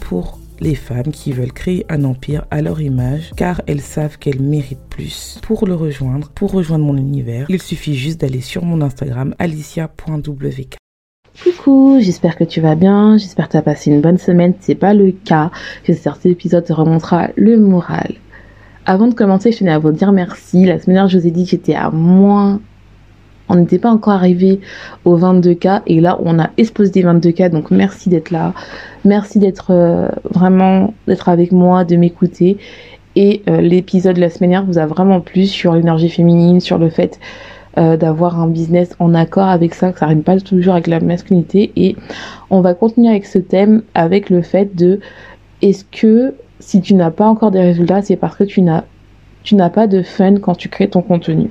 Pour les femmes qui veulent créer un empire à leur image car elles savent qu'elles méritent plus. Pour le rejoindre, pour rejoindre mon univers, il suffit juste d'aller sur mon Instagram alicia.wk. Coucou, j'espère que tu vas bien, j'espère que tu as passé une bonne semaine, c'est pas le cas, j'espère que cet épisode te remontera le moral. Avant de commencer, je tenais à vous dire merci. La semaine dernière, je vous ai dit que j'étais à moins on n'était pas encore arrivé aux 22 cas et là on a explosé des 22 cas donc merci d'être là. Merci d'être euh, vraiment d'être avec moi de m'écouter. Et euh, l'épisode de la semaine dernière vous a vraiment plu sur l'énergie féminine sur le fait euh, d'avoir un business en accord avec ça que ça rime pas toujours avec la masculinité. Et on va continuer avec ce thème avec le fait de est-ce que si tu n'as pas encore des résultats c'est parce que tu n'as tu n'as pas de fun quand tu crées ton contenu?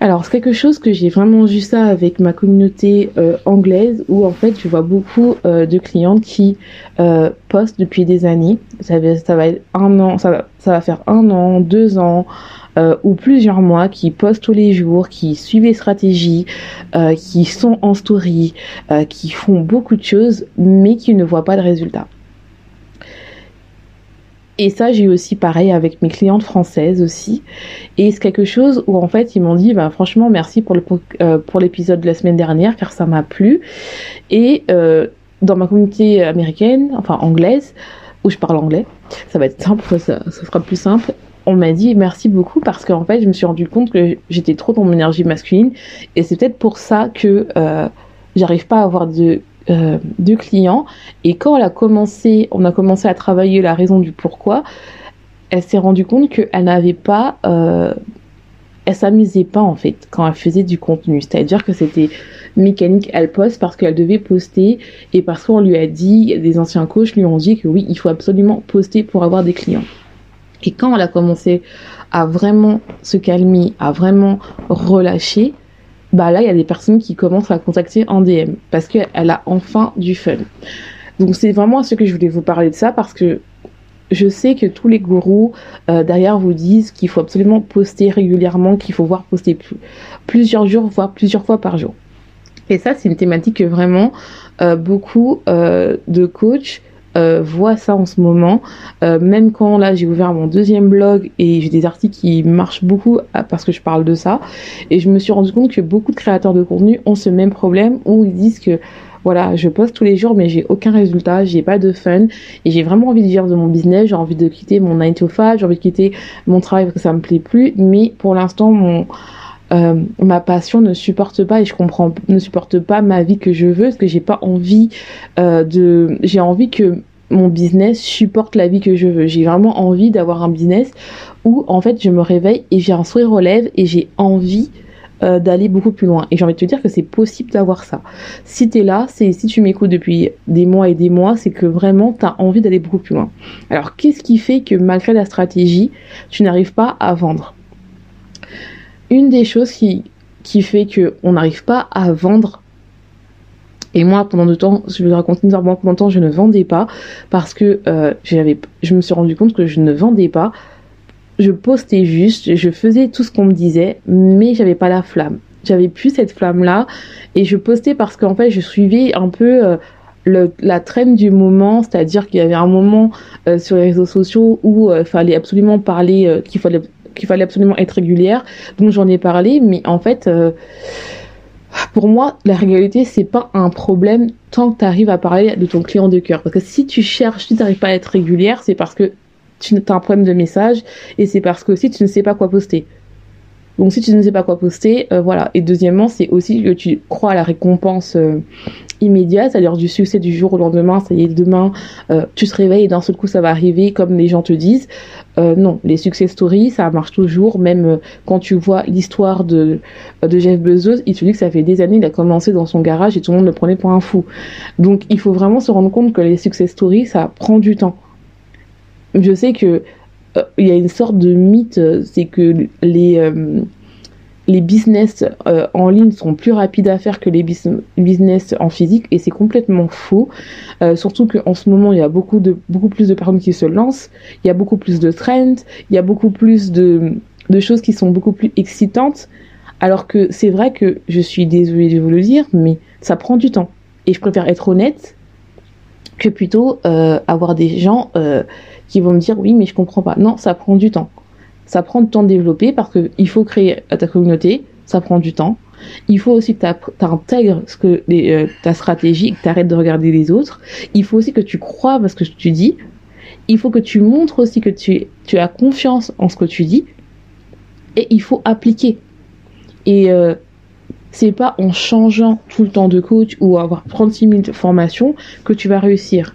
Alors, c'est quelque chose que j'ai vraiment vu ça avec ma communauté euh, anglaise où en fait, je vois beaucoup euh, de clientes qui euh, postent depuis des années. Ça va, être un an, ça va, ça va faire un an, deux ans ou plusieurs mois qui postent tous les jours, qui suivent les stratégies, qui sont en story, qui font beaucoup de choses, mais qui ne voient pas de résultats. Et ça, j'ai eu aussi pareil avec mes clientes françaises aussi. Et c'est quelque chose où en fait, ils m'ont dit, bah, franchement, merci pour, le, euh, pour l'épisode de la semaine dernière, car ça m'a plu. Et euh, dans ma communauté américaine, enfin anglaise, où je parle anglais, ça va être simple, ça, ça sera plus simple. On m'a dit merci beaucoup parce qu'en fait, je me suis rendu compte que j'étais trop dans mon énergie masculine. Et c'est peut-être pour ça que euh, j'arrive pas à avoir de euh, de clients. Et quand elle a commencé, on a commencé à travailler la raison du pourquoi, elle s'est rendue compte qu'elle n'avait pas, euh, elle s'amusait pas en fait quand elle faisait du contenu. C'est-à-dire que c'était mécanique, elle poste parce qu'elle devait poster et parce qu'on lui a dit, des anciens coachs lui ont dit que oui, il faut absolument poster pour avoir des clients. Et quand elle a commencé à vraiment se calmer, à vraiment relâcher, bah là, il y a des personnes qui commencent à contacter en DM parce qu'elle a enfin du fun. Donc c'est vraiment à ce que je voulais vous parler de ça parce que je sais que tous les gourous euh, derrière vous disent qu'il faut absolument poster régulièrement, qu'il faut voir poster plusieurs jours, voire plusieurs fois par jour. Et ça, c'est une thématique que vraiment euh, beaucoup euh, de coachs euh, vois ça en ce moment. Euh, même quand là j'ai ouvert mon deuxième blog et j'ai des articles qui marchent beaucoup euh, parce que je parle de ça. Et je me suis rendu compte que beaucoup de créateurs de contenu ont ce même problème où ils disent que voilà, je poste tous les jours, mais j'ai aucun résultat, j'ai pas de fun, et j'ai vraiment envie de vivre de mon business, j'ai envie de quitter mon 9 to 5, j'ai envie de quitter mon travail parce que ça me plaît plus, mais pour l'instant, mon, ma passion ne supporte pas et je comprends ne supporte pas ma vie que je veux parce que j'ai pas envie de j'ai envie que mon business supporte la vie que je veux. J'ai vraiment envie d'avoir un business où en fait je me réveille et j'ai un sourire aux lèvres et j'ai envie euh, d'aller beaucoup plus loin. Et j'ai envie de te dire que c'est possible d'avoir ça. Si tu es là, c'est si tu m'écoutes depuis des mois et des mois, c'est que vraiment tu as envie d'aller beaucoup plus loin. Alors qu'est-ce qui fait que malgré la stratégie, tu n'arrives pas à vendre? Une des choses qui, qui fait qu'on n'arrive pas à vendre et moi, pendant de temps, je vais raconter une pendant de temps, je ne vendais pas parce que euh, je me suis rendu compte que je ne vendais pas. Je postais juste, je faisais tout ce qu'on me disait, mais j'avais pas la flamme. J'avais plus cette flamme-là et je postais parce qu'en fait, je suivais un peu euh, le, la traîne du moment, c'est-à-dire qu'il y avait un moment euh, sur les réseaux sociaux où il fallait absolument parler, qu'il fallait qu'il fallait absolument être régulière. Donc j'en ai parlé, mais en fait pour moi, la régularité, c'est pas un problème tant que tu arrives à parler de ton client de cœur. Parce que si tu cherches, si tu n'arrives pas à être régulière, c'est parce que tu as un problème de message et c'est parce que aussi tu ne sais pas quoi poster. Donc si tu ne sais pas quoi poster, euh, voilà. Et deuxièmement, c'est aussi que tu crois à la récompense euh, immédiate, c'est-à-dire du succès du jour au lendemain, ça y est, demain, euh, tu te réveilles et d'un seul coup ça va arriver comme les gens te disent. non, les success stories, ça marche toujours, même quand tu vois l'histoire de, de Jeff Bezos, il te dit que ça fait des années, il a commencé dans son garage et tout le monde le prenait pour un fou. Donc il faut vraiment se rendre compte que les success stories, ça prend du temps. Je sais que euh, il y a une sorte de mythe, euh, c'est que les, euh, les business en ligne sont plus rapides à faire que les business en physique et c'est complètement faux. surtout qu'en ce moment, il y a beaucoup, de, beaucoup plus de personnes qui se lancent, il y a beaucoup plus de trends, il y a beaucoup plus de, de choses qui sont beaucoup plus excitantes. Alors que c'est vrai que je suis désolée de vous le dire, mais ça prend du temps. Et je préfère être honnête que plutôt avoir des gens qui vont me dire oui, mais je comprends pas. Non, ça prend du temps. Ça prend du temps de développer parce qu'il faut créer ta communauté, ça prend du temps. Il faut aussi que tu intègres ce que euh, ta stratégie, que tu arrêtes de regarder les autres. Il faut aussi que tu crois à ce que tu dis. Il faut que tu montres aussi que tu, tu as confiance en ce que tu dis. Et il faut appliquer. Et euh, c'est pas en changeant tout le temps de coach ou avoir 36 000 formations que tu vas réussir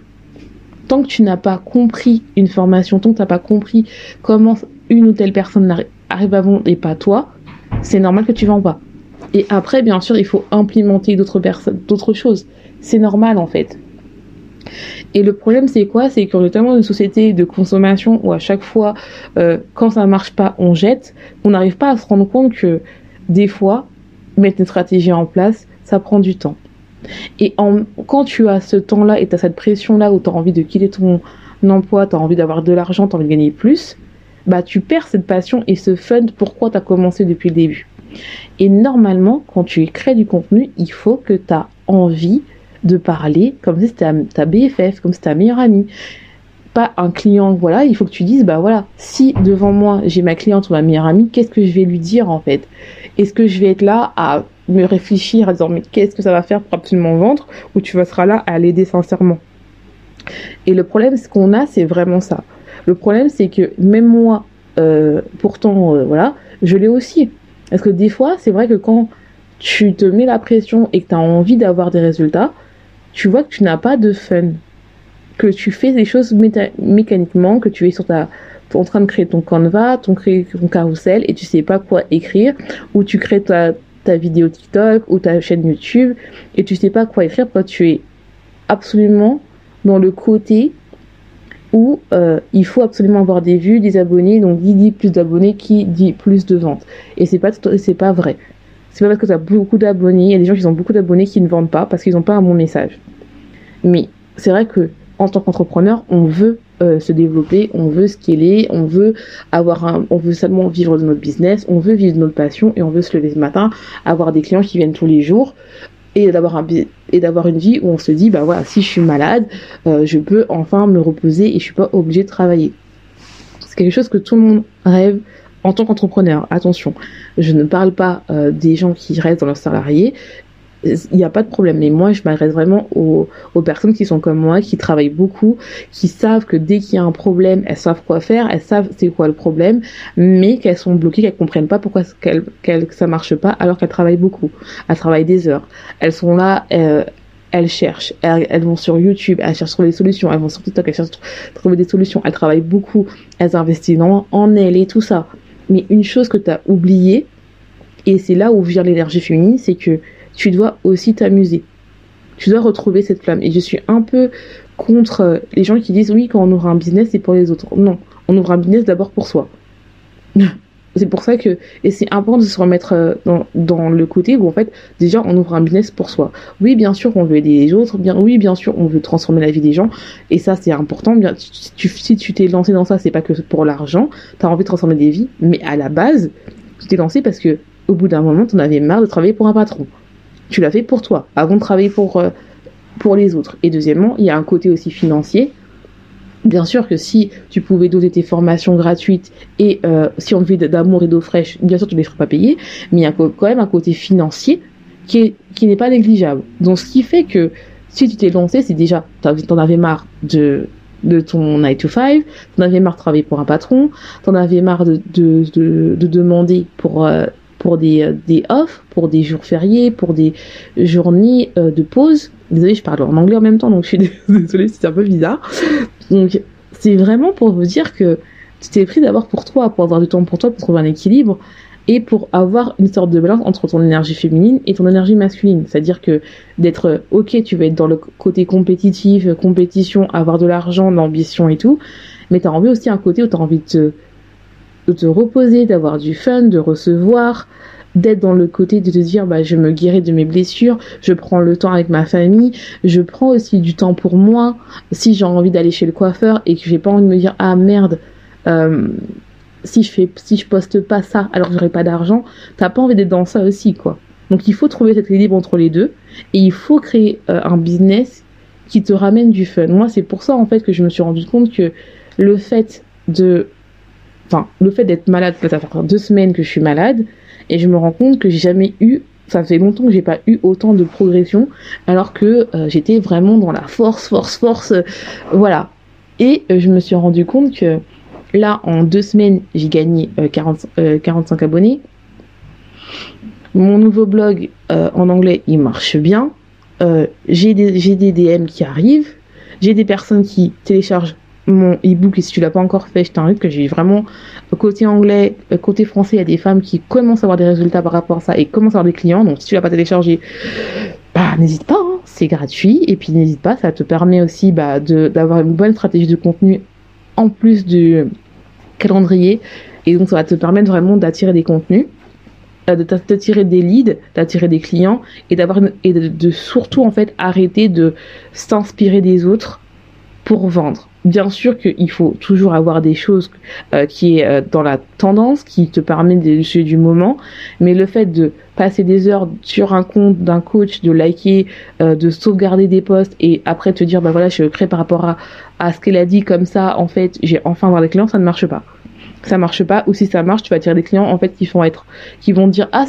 tant que tu n'as pas compris une formation, tant que tu n'as pas compris comment une ou telle personne arrive à vendre et pas toi, c'est normal que tu vends pas. Et après, bien sûr, il faut implémenter d'autres personnes, d'autres choses. C'est normal en fait. Et le problème, c'est quoi? C'est qu'on est tellement une société de consommation où à chaque fois, euh, quand ça marche pas, on jette. On n'arrive pas à se rendre compte que des fois, mettre une stratégie en place, ça prend du temps. Et quand tu as ce temps-là et tu as cette pression-là où tu as envie de quitter ton emploi, tu as envie d'avoir de l'argent, tu as envie de gagner plus, bah tu perds cette passion et ce fun pourquoi tu as commencé depuis le début? Et normalement, quand tu crées du contenu, il faut que tu as envie de parler comme si c'était ta BFF, comme si c'était ta meilleure amie. Pas un client, voilà, il faut que tu dises, bah voilà, si devant moi j'ai ma cliente ou ma meilleure amie, qu'est-ce que je vais lui dire en fait? Est-ce que je vais être là à me réfléchir à mais qu'est-ce que ça va faire pour absolument vendre ou tu vas seras là à l'aider sincèrement. Et le problème ce qu'on a c'est vraiment ça. Le problème c'est que même moi euh, pourtant euh, voilà je l'ai aussi. Parce que des fois c'est vrai que quand tu te mets la pression et que tu as envie d'avoir des résultats, tu vois que tu n'as pas de fun. Que tu fais des choses mécaniquement, que tu es sur ta, en train de créer ton Canva, ton, ton carrousel et tu sais pas quoi écrire, ou tu crées ta, ta vidéo TikTok ou ta chaîne YouTube et tu sais pas quoi écrire que tu es absolument dans le côté où euh, il faut absolument avoir des vues, des abonnés. Donc, qui dit plus d'abonnés, qui dit plus de ventes. Et c'est pas, c'est pas vrai. C'est pas parce que tu as beaucoup d'abonnés, il y a des gens qui ont beaucoup d'abonnés qui ne vendent pas parce qu'ils n'ont pas un bon message. Mais c'est vrai que en tant qu'entrepreneur, on veut euh, se développer, on veut scaler, on veut avoir un, on veut seulement vivre de notre business, on veut vivre de notre passion et on veut se lever ce matin, avoir des clients qui viennent tous les jours et d'avoir un et d'avoir une vie où on se dit bah voilà si je suis malade euh, je peux enfin me reposer et je suis pas obligé de travailler. C'est quelque chose que tout le monde rêve en tant qu'entrepreneur. Attention je ne parle pas euh, des gens qui restent dans leur salarié il n'y a pas de problème. Mais moi, je m'adresse vraiment aux, aux, personnes qui sont comme moi, qui travaillent beaucoup, qui savent que dès qu'il y a un problème, elles savent quoi faire, elles savent c'est quoi le problème, mais qu'elles sont bloquées, qu'elles comprennent pas pourquoi qu'elles, qu'elles, ça marche pas, alors qu'elles travaillent beaucoup. Elles travaillent des heures. Elles sont là, euh, elles cherchent, elles, vont sur YouTube, elles cherchent sur des solutions, elles vont sur TikTok, elles cherchent trouver des solutions, elles travaillent beaucoup, elles investissent en, en elles et tout ça. Mais une chose que tu as oubliée, et c'est là où vient l'énergie féminine, c'est que tu dois aussi t'amuser. Tu dois retrouver cette flamme. Et je suis un peu contre euh, les gens qui disent oui, quand on ouvre un business, c'est pour les autres. Non, on ouvre un business d'abord pour soi. c'est pour ça que, et c'est important de se remettre euh, dans, le côté où en fait, déjà, on ouvre un business pour soi. Oui, bien sûr, on veut aider les autres. Oui, bien sûr, on veut transformer la vie des gens. Et ça, c'est important. Si tu t'es lancé dans ça, c'est pas que pour l'argent. Tu as envie de transformer des vies. Mais à la base, tu t'es lancé parce que, au bout d'un moment, tu en avais marre de travailler pour un patron tu l'as fait pour toi, avant de travailler pour, euh, pour les autres. Et deuxièmement, il y a un côté aussi financier. Bien sûr que si tu pouvais donner tes formations gratuites et euh, si on vit d'amour et d'eau fraîche, bien sûr tu ne les ferais pas payer, mais il y a quand même un côté financier qui, qui n'est pas négligeable. Donc ce qui fait que si tu t'es lancé, c'est déjà, tu en avais marre de de ton 9 to 5, t'en avais marre de travailler pour un patron, t'en avais marre de, de, de, demander pour, euh, pour des, euh, des off, pour des jours fériés, pour des journées euh, de pause. Désolée, je parle en anglais en même temps, donc je suis désolée, c'est un peu bizarre. Donc, c'est vraiment pour vous dire que tu t'es pris d'abord pour toi, pour avoir du temps pour toi, pour trouver un équilibre et pour avoir une sorte de balance entre ton énergie féminine et ton énergie masculine. C'est-à-dire que d'être, ok, tu vas être dans le côté compétitif, compétition, avoir de l'argent, l'ambition et tout, mais tu as envie aussi un côté où tu as envie de te, de te reposer, d'avoir du fun, de recevoir, d'être dans le côté de te dire bah je me guéris de mes blessures, je prends le temps avec ma famille, je prends aussi du temps pour moi. Si j'ai envie d'aller chez le coiffeur et que j'ai pas envie de me dire ah merde, euh, si je fais, si je poste pas ça alors que j'aurai pas d'argent, t'as pas envie d'être dans ça aussi, quoi. Donc il faut trouver cet équilibre entre les deux et il faut créer euh, un business qui te ramène du fun. Moi, c'est pour ça en fait que je me suis rendu compte que le fait de, le fait d'être malade, ça fait deux semaines que je suis malade et je me rends compte que j'ai jamais eu ça fait longtemps que j'ai pas eu autant de progression alors que euh, j'étais vraiment dans la force force force euh, voilà et je me suis rendu compte que Là, en deux semaines, j'ai gagné 40, euh, 45 euh, abonnés. Mon nouveau blog euh, en anglais, il marche bien. j'ai des, des, DM qui arrivent. J'ai des personnes qui téléchargent mon e-book et si tu l'as pas encore fait, je t'invite que j'ai vraiment côté anglais, côté français, il y a des femmes qui commencent à avoir des résultats par rapport à ça et commencent à avoir des clients. Donc si tu l'as pas téléchargé, bah n'hésite pas, hein. c'est gratuit et puis n'hésite pas, ça te permet aussi bah, d'avoir une bonne stratégie de contenu en plus du calendrier. Et donc, ça va te permettre vraiment d'attirer des contenus, euh, de t'attirer des leads, d'attirer des clients et d'avoir et de, surtout en fait arrêter de s'inspirer des autres pour vendre. Bien sûr qu'il faut toujours avoir des choses euh, qui est euh, dans la tendance, qui te permet de du moment, mais le fait de passer des heures sur un compte d'un coach, de liker, de sauvegarder des posts et après te dire bah voilà je crée par rapport à, à ce qu'elle a dit comme ça en fait j'ai enfin des clients, ça ne marche pas. Ça marche pas ou si ça marche tu vas attirer des clients en fait qui vont être qui vont dire ah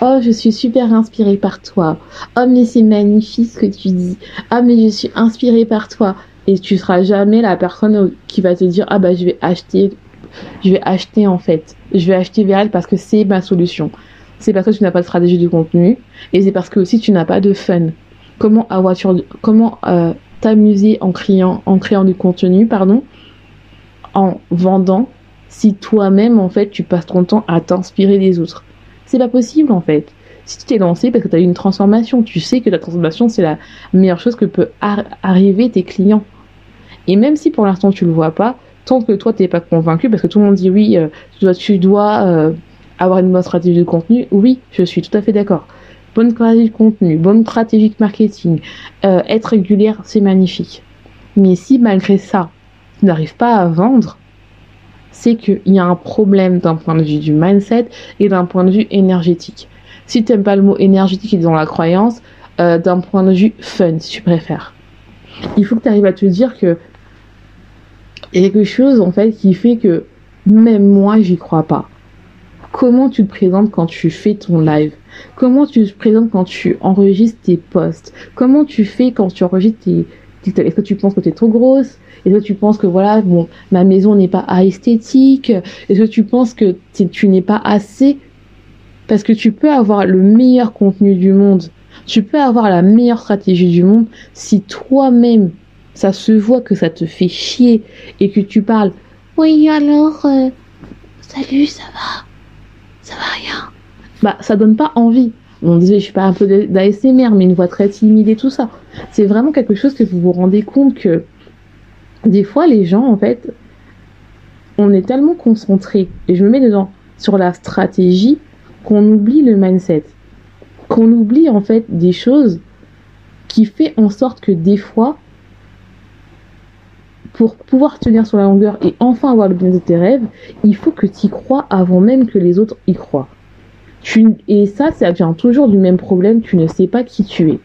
oh je suis super inspirée par toi. Oh mais c'est magnifique ce que tu dis. Ah mais je suis inspirée par toi et tu seras jamais la personne qui va te dire ah bah je vais acheter je vais acheter en fait je vais acheter elle parce que c'est ma solution c'est parce que tu n'as pas de stratégie de contenu et c'est parce que aussi tu n'as pas de fun comment avoir comment euh, t'amuser en créant en créant du contenu pardon en vendant si toi-même, en fait, tu passes ton temps à t'inspirer des autres? C'est pas possible, en fait. Si tu t'es lancé parce que tu as eu une transformation, tu sais que la transformation, c'est la meilleure chose que peut arriver tes clients. Et même si pour l'instant tu le vois pas, tant que toi t'es pas convaincu, parce que tout le monde dit oui, euh, tu dois, euh, avoir une bonne stratégie de contenu, oui, je suis tout à fait d'accord. Bonne stratégie de contenu, bonne stratégie de marketing, euh, être régulière, c'est magnifique. Mais si malgré ça, tu n'arrives pas à vendre, c'est qu'il y a un problème d'un point de vue du mindset et d'un point de vue énergétique. Si tu n'aimes pas le mot énergétique et dans la croyance, d'un point de vue fun, si tu préfères. Il faut que tu arrives à te dire que il y a quelque chose en fait qui fait que même moi j'y crois pas. Comment tu te présentes quand tu fais ton live? Comment tu te présentes quand tu enregistres tes posts? Comment tu fais quand tu enregistres tes, est-ce que tu penses que tu es trop grosse? Est-ce que tu penses que voilà, bon, ma maison n'est pas esthétique? Est-ce que tu penses que tu n'es pas assez? Parce que tu peux avoir le meilleur contenu du monde, tu peux avoir la meilleure stratégie du monde si toi-même ça se voit que ça te fait chier et que tu parles oui alors euh, salut ça va? Ça va rien? Bah ça donne pas envie on disait, je suis pas un peu d'ASMR, mais une voix très timide et tout ça. C'est vraiment quelque chose que vous vous rendez compte que des fois, les gens, en fait, on est tellement concentré, et je me mets dedans, sur la stratégie, qu'on oublie le mindset. Qu'on oublie, en fait, des choses qui fait en sorte que des fois, pour pouvoir tenir sur la longueur et enfin avoir le bien de tes rêves, il faut que tu y crois avant même que les autres y croient et ça, ça vient toujours du même problème, tu ne sais pas qui tu es.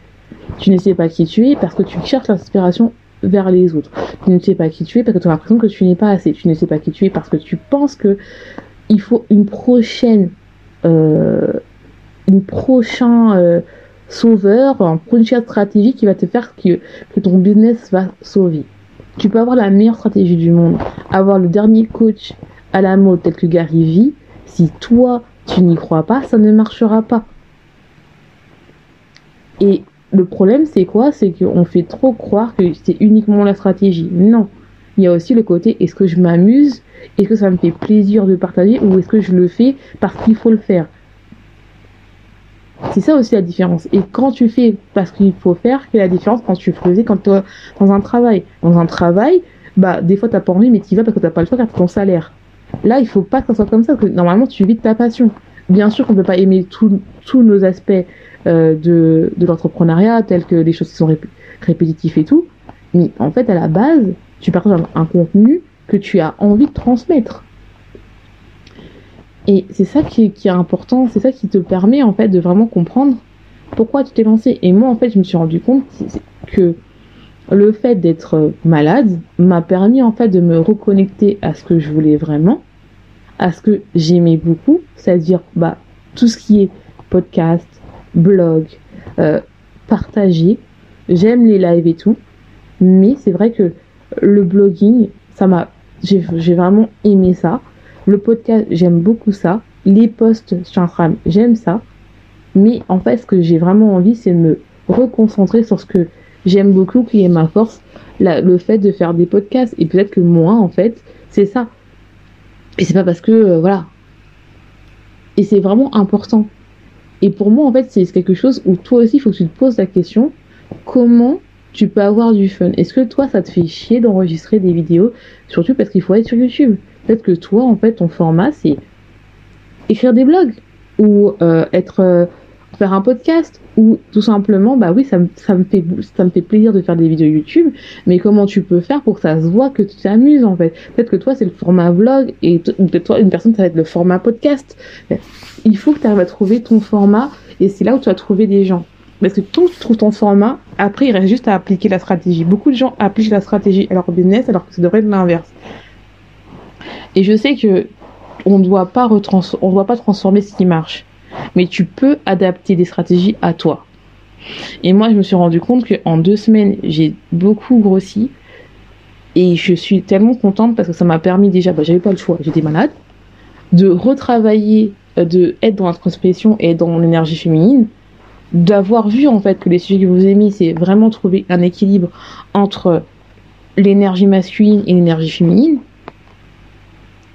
Tu ne sais pas qui tu es parce que tu cherches l'inspiration vers les autres. Tu ne sais pas qui tu es parce que tu as l'impression que tu n'es pas assez. Tu ne sais pas qui tu es parce que tu penses que il faut une prochaine, euh, une prochain euh, sauveur, une prochaine stratégie qui va te faire que, que ton business va sauver. Tu peux avoir la meilleure stratégie du monde, avoir le dernier coach à la mode tel que Gary Vee, si toi tu n'y crois pas, ça ne marchera pas. Et le problème, c'est quoi? C'est qu'on fait trop croire que c'est uniquement la stratégie. Non. Il y a aussi le côté est-ce que je m'amuse? Est-ce que ça me fait plaisir de partager? Ou est-ce que je le fais parce qu'il faut le faire? C'est ça aussi la différence. Et quand tu fais parce qu'il faut faire, quelle est la différence quand tu faisais quand tu dans un travail? Dans un travail, bah, des fois, tu n'as pas envie, mais tu vas parce que tu n'as pas le choix car ton salaire. Là, il faut pas que ça soit comme ça, parce que normalement, tu vis de ta passion. Bien sûr qu'on ne peut pas aimer tous nos aspects euh, de, de l'entrepreneuriat, tels que les choses qui sont répétitives et tout, mais en fait, à la base, tu partages un, contenu que tu as envie de transmettre. Et c'est ça qui est, important, c'est ça qui te permet en fait de vraiment comprendre pourquoi tu t'es lancé. Et moi, en fait, je me suis rendu compte que le fait d'être malade m'a permis en fait de me reconnecter à ce que je voulais vraiment, à ce que j'aimais beaucoup, c'est-à-dire bah, tout ce qui est podcast, blog, euh, partager. J'aime les lives et tout, mais c'est vrai que le blogging, ça m'a, j'ai vraiment aimé ça. Le podcast, j'aime beaucoup ça. Les posts sur Instagram, j'aime ça. Mais en fait, ce que j'ai vraiment envie, c'est de me reconcentrer sur ce que j'aime beaucoup, qui est ma force, le fait de faire des podcasts. Et peut-être que moi, en fait, c'est ça. Et c'est pas parce que, euh, voilà. Et c'est vraiment important. Et pour moi, en fait, c'est quelque chose où toi aussi, il faut que tu te poses la question comment tu peux avoir du fun? Est-ce que toi, ça te fait chier d'enregistrer des vidéos Surtout parce qu'il faut être sur YouTube? Peut-être que toi, en fait, ton format, c'est écrire des blogs ou euh, être euh, faire un podcast ou tout simplement bah oui ça, ça me fait ça me fait plaisir de faire des vidéos YouTube mais comment tu peux faire pour que ça se voit que tu t'amuses en fait? Peut-être que toi c'est le format vlog et peut-être toi une personne ça va être le format podcast. Il faut que tu arrives à trouver ton format et c'est là où tu vas trouver des gens. Parce que quand tu trouves ton format après il reste juste à appliquer la stratégie. Beaucoup de gens appliquent la stratégie à leur business alors que ça devrait être l'inverse et je sais que on doit pas doit pas transformer ce qui marche mais tu peux adapter des stratégies à toi. Et moi, je me suis rendu compte qu'en deux semaines, j'ai beaucoup grossi. Et je suis tellement contente parce que ça m'a permis déjà, bah, j'avais pas le choix, j'étais malade, de retravailler, euh, de être dans l'introspection et dans mon énergie féminine, d'avoir vu en fait que les sujets que vous aimez, c'est vraiment trouver un équilibre entre l'énergie masculine et l'énergie féminine.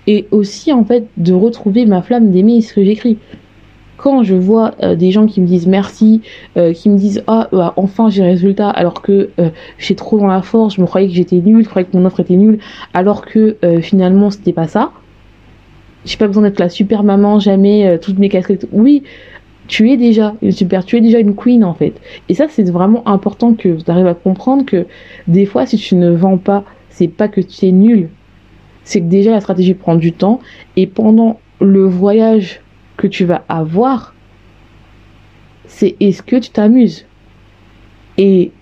Et aussi en fait de retrouver ma flamme d'aimer ce que j'écris quand je vois euh, des gens qui me disent merci, euh, qui me disent ah bah, enfin j'ai résultat alors que euh, j'ai trop dans la force, je me croyais que j'étais nulle, je croyais que mon offre était nulle, alors que finalement c'était pas ça. J'ai pas besoin d'être la super maman, jamais toutes mes casquettes. Oui, tu es déjà une super, tu es déjà une queen en fait. Et ça c'est vraiment important que tu arrives à comprendre que des fois si tu ne vends pas, c'est pas que tu es nul, c'est que déjà la stratégie prend du temps et pendant le voyage que tu vas avoir, c'est est-ce que tu t'amuses? Et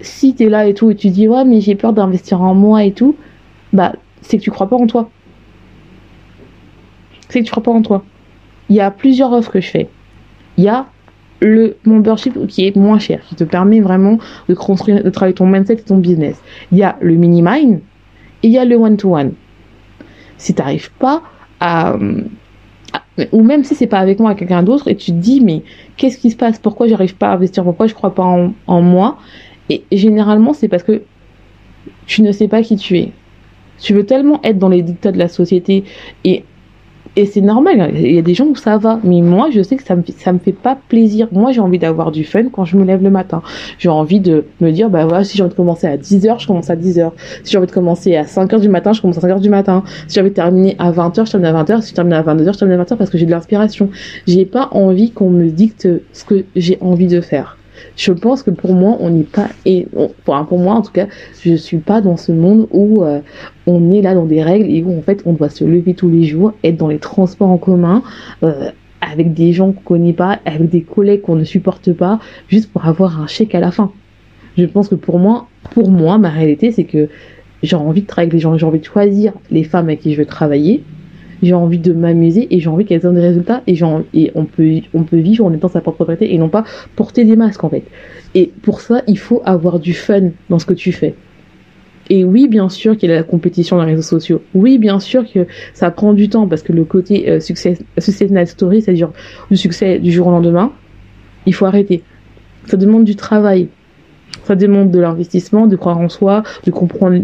si tu es là et tout, et tu dis, ouais, mais j'ai peur d'investir en moi et tout, bah, c'est que tu crois pas en toi. C'est que tu crois pas en toi. Il y a plusieurs offres que je fais. Il y a le membership qui est moins cher, qui te permet vraiment de construire, de travailler ton mindset et ton business. Il y a le mini mind et il y a le one to one. Si tu n'arrives pas à, ou même si c'est pas avec moi, avec quelqu'un d'autre, et tu te dis, mais qu'est-ce qui se passe? Pourquoi j'arrive pas à investir? Pourquoi je crois pas en moi? Et généralement, c'est parce que tu ne sais pas qui tu es. Tu veux tellement être dans les dictats de la société et et c'est normal, il y a des gens où ça va, mais moi je sais que ça me, me fait pas plaisir. Moi j'ai envie d'avoir du fun quand je me lève le matin. J'ai envie de me dire, bah voilà, si j'ai envie de commencer à 10h, je commence à 10h. Si j'ai envie de commencer à 5h du matin, je commence à 5h du matin. Si j'ai envie de terminer à 20h, je termine à 20h. Si je termine à 22h, je termine à 20h parce que j'ai de l'inspiration. J'ai pas envie qu'on me dicte ce que j'ai envie de faire je pense que pour moi, on n'est pas, et pour moi en tout cas, je suis pas dans ce monde où euh, on est là dans des règles et où en fait on doit se lever tous les jours, être dans les transports en commun. Euh, avec des gens qu'on connaît pas, avec des collègues qu'on ne supporte pas, juste pour avoir un chèque à la fin. Je pense que pour moi, pour moi, ma réalité, c'est que j'ai envie de travailler avec les gens, j'ai envie de choisir les femmes avec qui je veux travailler, j'ai envie de m'amuser et j'ai envie qu'elles aient des résultats et, et on, peut, on peut vivre en étant sa propre propriété et non pas porter des masques en fait. Et pour ça, il faut avoir du fun dans ce que tu fais. Et oui, bien sûr qu'il y a la compétition dans les réseaux sociaux. Oui, bien sûr que ça prend du temps parce que le côté euh, succès, success story, c'est-à-dire du succès du jour au lendemain, il faut arrêter. Ça demande du travail. Ça demande de l'investissement, de croire en soi, de comprendre,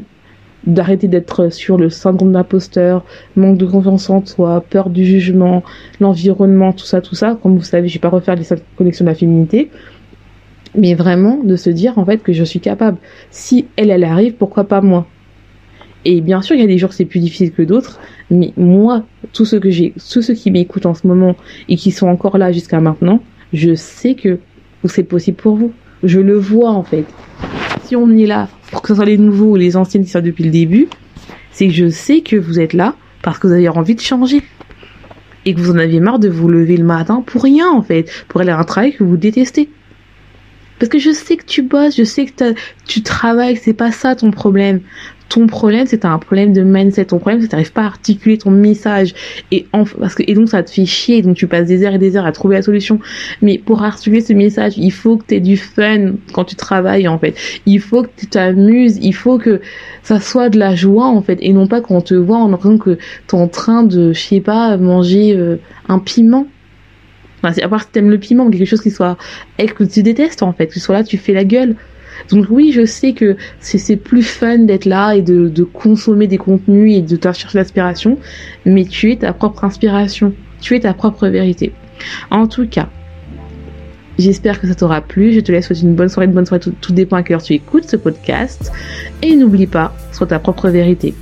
d'arrêter d'être sur le syndrome d'imposteur, manque de confiance en soi, peur du jugement, l'environnement, tout ça, tout ça. Comme vous savez, je vais pas refaire les connexions de la féminité mais vraiment de se dire en fait que je suis capable. Si elle, elle arrive, pourquoi pas moi? Et bien sûr, il y a des jours c'est plus difficile que d'autres, mais moi, tous ceux que j'ai, tous ceux qui m'écoutent en ce moment et qui sont encore là jusqu'à maintenant, je sais que c'est possible pour vous. Je le vois en fait. Si on est là pour que ce soit les nouveaux ou les anciens qui sont depuis le début, c'est que je sais que vous êtes là parce que vous avez envie de changer et que vous en aviez marre de vous lever le matin pour rien en fait, pour aller à un travail que vous détestez. Parce que je sais que tu bosses, je sais que tu travailles, c'est pas ça ton problème. Ton problème, c'est un problème de mindset. Ton problème, c'est que t'arrives pas à articuler ton message. Et, parce que, et donc, ça te fait chier. Donc, tu passes des heures et des heures à trouver la solution. Mais pour articuler ce message, il faut que tu aies du fun quand tu travailles, en fait. Il faut que tu t'amuses. Il faut que ça soit de la joie, en fait. Et non pas qu'on te voit en tant que t'es en train de, je sais pas, manger euh, un piment. Enfin, à part si t'aimes le piment, quelque chose qui soit et que tu détestes en fait, que tu sois là, tu fais la gueule. Donc oui, je sais que c'est plus fun d'être là et de, consommer des contenus et de chercher l'inspiration, mais tu es ta propre inspiration, tu es ta propre vérité. En tout cas, j'espère que ça t'aura plu. Je te laisse souhaiter une bonne soirée, une bonne soirée, tout, tout dépend à quelle heure tu écoutes ce podcast. Et n'oublie pas, sois ta propre vérité.